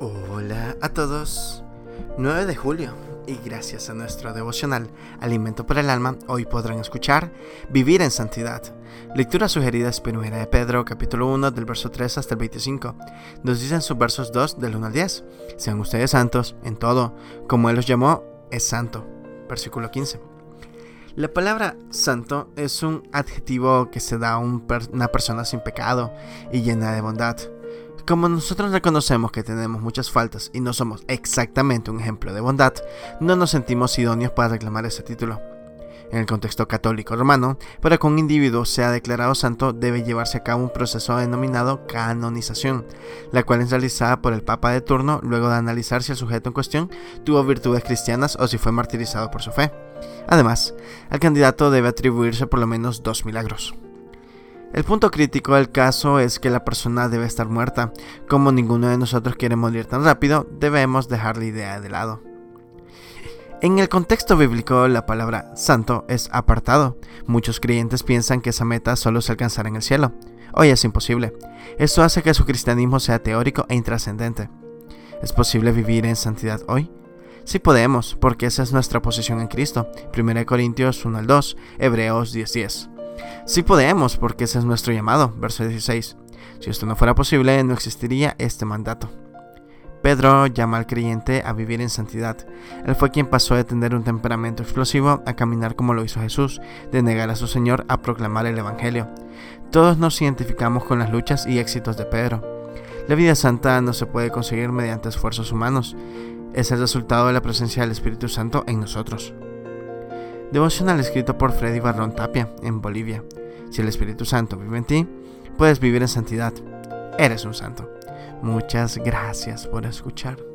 Hola a todos. 9 de julio y gracias a nuestro devocional Alimento para el Alma, hoy podrán escuchar Vivir en Santidad. Lectura sugerida es Primera de Pedro, capítulo 1, del verso 3 hasta el 25. Nos dicen sus versos 2 del 1 al 10. Sean ustedes santos en todo, como Él los llamó, es santo. Versículo 15. La palabra santo es un adjetivo que se da a una persona sin pecado y llena de bondad. Como nosotros reconocemos que tenemos muchas faltas y no somos exactamente un ejemplo de bondad, no nos sentimos idóneos para reclamar ese título. En el contexto católico romano, para que un individuo sea declarado santo debe llevarse a cabo un proceso denominado canonización, la cual es realizada por el Papa de turno luego de analizar si el sujeto en cuestión tuvo virtudes cristianas o si fue martirizado por su fe. Además, al candidato debe atribuirse por lo menos dos milagros. El punto crítico del caso es que la persona debe estar muerta. Como ninguno de nosotros quiere morir tan rápido, debemos dejar la idea de lado. En el contexto bíblico, la palabra santo es apartado. Muchos creyentes piensan que esa meta solo se alcanzará en el cielo. Hoy es imposible. Esto hace que su cristianismo sea teórico e intrascendente. ¿Es posible vivir en santidad hoy? Sí podemos, porque esa es nuestra posición en Cristo. 1 Corintios 1 al 2, Hebreos 10:10. 10. Sí podemos, porque ese es nuestro llamado, verso 16. Si esto no fuera posible, no existiría este mandato. Pedro llama al creyente a vivir en santidad. Él fue quien pasó de tener un temperamento explosivo a caminar como lo hizo Jesús, de negar a su Señor a proclamar el Evangelio. Todos nos identificamos con las luchas y éxitos de Pedro. La vida santa no se puede conseguir mediante esfuerzos humanos, es el resultado de la presencia del Espíritu Santo en nosotros. Devocional escrito por Freddy Barrón Tapia, en Bolivia. Si el Espíritu Santo vive en ti, puedes vivir en santidad. Eres un santo. Muchas gracias por escuchar.